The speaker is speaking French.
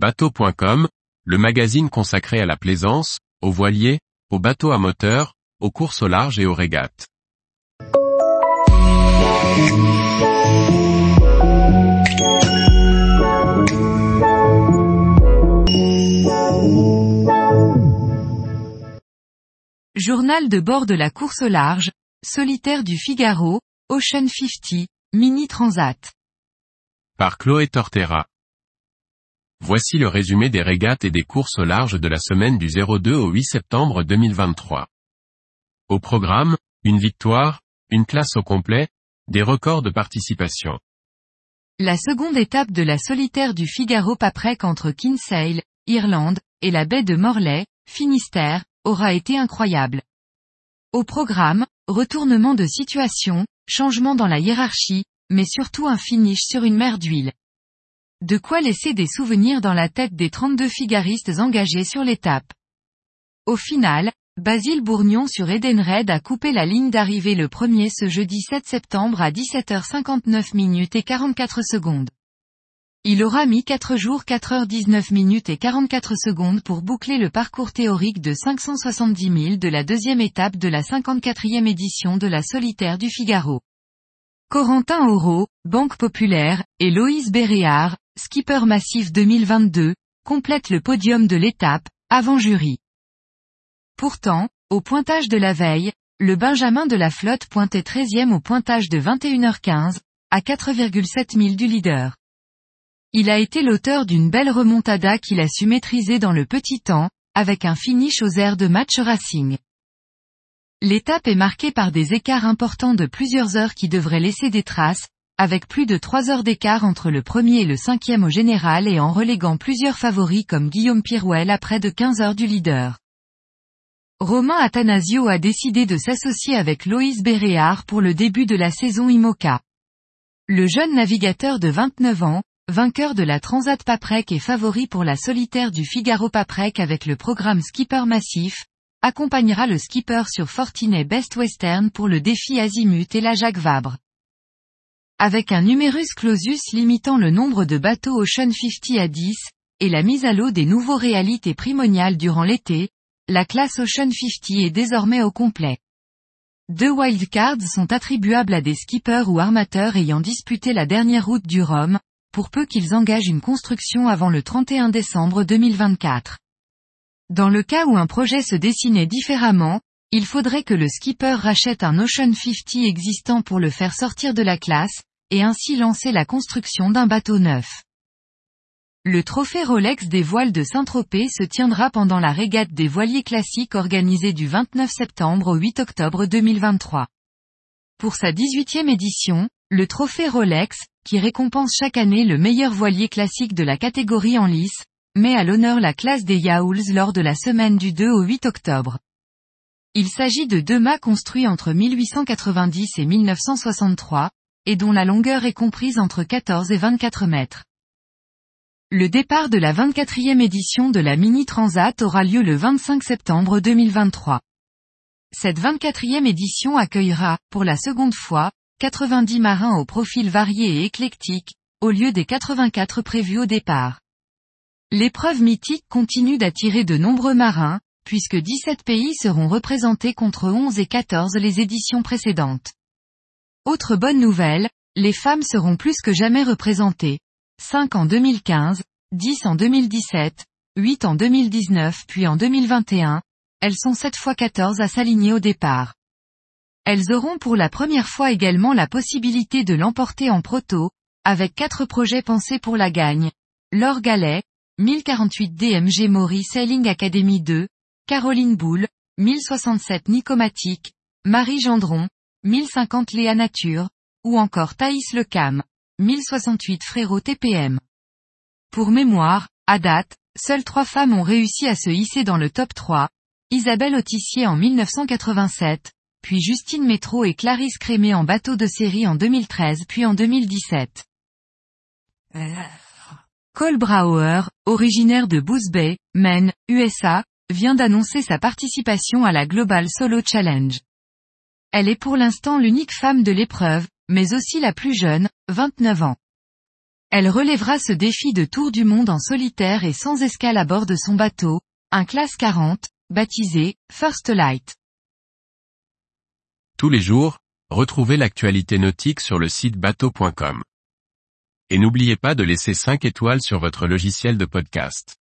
Bateau.com, le magazine consacré à la plaisance, aux voiliers, aux bateaux à moteur, aux courses au large et aux régates. Journal de bord de la course au large, solitaire du Figaro, Ocean 50, Mini Transat. Par Chloé Tortera. Voici le résumé des régates et des courses au large de la semaine du 02 au 8 septembre 2023. Au programme, une victoire, une classe au complet, des records de participation. La seconde étape de la solitaire du Figaro Paprec entre Kinsale, Irlande, et la baie de Morlaix, Finistère, aura été incroyable. Au programme, retournement de situation, changement dans la hiérarchie, mais surtout un finish sur une mer d'huile. De quoi laisser des souvenirs dans la tête des 32 figaristes engagés sur l'étape. Au final, Basile Bourgnon sur Edenred a coupé la ligne d'arrivée le premier ce jeudi 7 septembre à 17h59 minutes et 44 secondes. Il aura mis 4 jours 4h19 minutes et 44 secondes pour boucler le parcours théorique de 570 000 de la deuxième étape de la 54e édition de la solitaire du Figaro. Corentin Auro, Banque Populaire, et Loïs Béréard, Skipper Massif 2022, complètent le podium de l'étape, avant jury. Pourtant, au pointage de la veille, le Benjamin de la flotte pointait 13e au pointage de 21h15, à 4,7 000 du leader. Il a été l'auteur d'une belle remontada qu'il a su maîtriser dans le petit temps, avec un finish aux airs de match racing. L'étape est marquée par des écarts importants de plusieurs heures qui devraient laisser des traces, avec plus de 3 heures d'écart entre le premier et le cinquième au général et en reléguant plusieurs favoris comme Guillaume Pirouel à près de 15 heures du leader. Romain Athanasio a décidé de s'associer avec Loïs Béréard pour le début de la saison IMOCA. Le jeune navigateur de 29 ans, vainqueur de la Transat Paprec et favori pour la solitaire du Figaro Paprec avec le programme Skipper Massif, accompagnera le skipper sur Fortinet Best Western pour le défi Azimut et la Jacques Vabre. Avec un numerus clausus limitant le nombre de bateaux Ocean 50 à 10, et la mise à l'eau des nouveaux réalités primoniales durant l'été, la classe Ocean 50 est désormais au complet. Deux wildcards sont attribuables à des skippers ou armateurs ayant disputé la dernière route du Rhum, pour peu qu'ils engagent une construction avant le 31 décembre 2024. Dans le cas où un projet se dessinait différemment, il faudrait que le skipper rachète un Ocean 50 existant pour le faire sortir de la classe, et ainsi lancer la construction d'un bateau neuf. Le trophée Rolex des voiles de Saint-Tropez se tiendra pendant la régate des voiliers classiques organisée du 29 septembre au 8 octobre 2023. Pour sa 18e édition, le trophée Rolex, qui récompense chaque année le meilleur voilier classique de la catégorie en lice, met à l'honneur la classe des Yaouls lors de la semaine du 2 au 8 octobre. Il s'agit de deux mâts construits entre 1890 et 1963, et dont la longueur est comprise entre 14 et 24 mètres. Le départ de la 24e édition de la Mini Transat aura lieu le 25 septembre 2023. Cette 24e édition accueillera, pour la seconde fois, 90 marins au profil varié et éclectique, au lieu des 84 prévus au départ. L'épreuve mythique continue d'attirer de nombreux marins, puisque 17 pays seront représentés contre 11 et 14 les éditions précédentes. Autre bonne nouvelle, les femmes seront plus que jamais représentées. 5 en 2015, 10 en 2017, 8 en 2019 puis en 2021, elles sont 7 fois 14 à s'aligner au départ. Elles auront pour la première fois également la possibilité de l'emporter en proto, avec quatre projets pensés pour la gagne. Laure Gallet, 1048 DMG Maury Sailing Academy 2, Caroline Boulle, 1067 Nicomatique, Marie Gendron, 1050 Léa Nature, ou encore Thaïs Lecam, 1068 Frérot TPM. Pour mémoire, à date, seules trois femmes ont réussi à se hisser dans le top 3, Isabelle Autissier en 1987, puis Justine Métro et Clarisse Crémé en bateau de série en 2013 puis en 2017. Cole Brauer, originaire de Boos Bay, Maine, USA, vient d'annoncer sa participation à la Global Solo Challenge. Elle est pour l'instant l'unique femme de l'épreuve, mais aussi la plus jeune, 29 ans. Elle relèvera ce défi de tour du monde en solitaire et sans escale à bord de son bateau, un classe 40, baptisé First Light. Tous les jours, retrouvez l'actualité nautique sur le site bateau.com. Et n'oubliez pas de laisser 5 étoiles sur votre logiciel de podcast.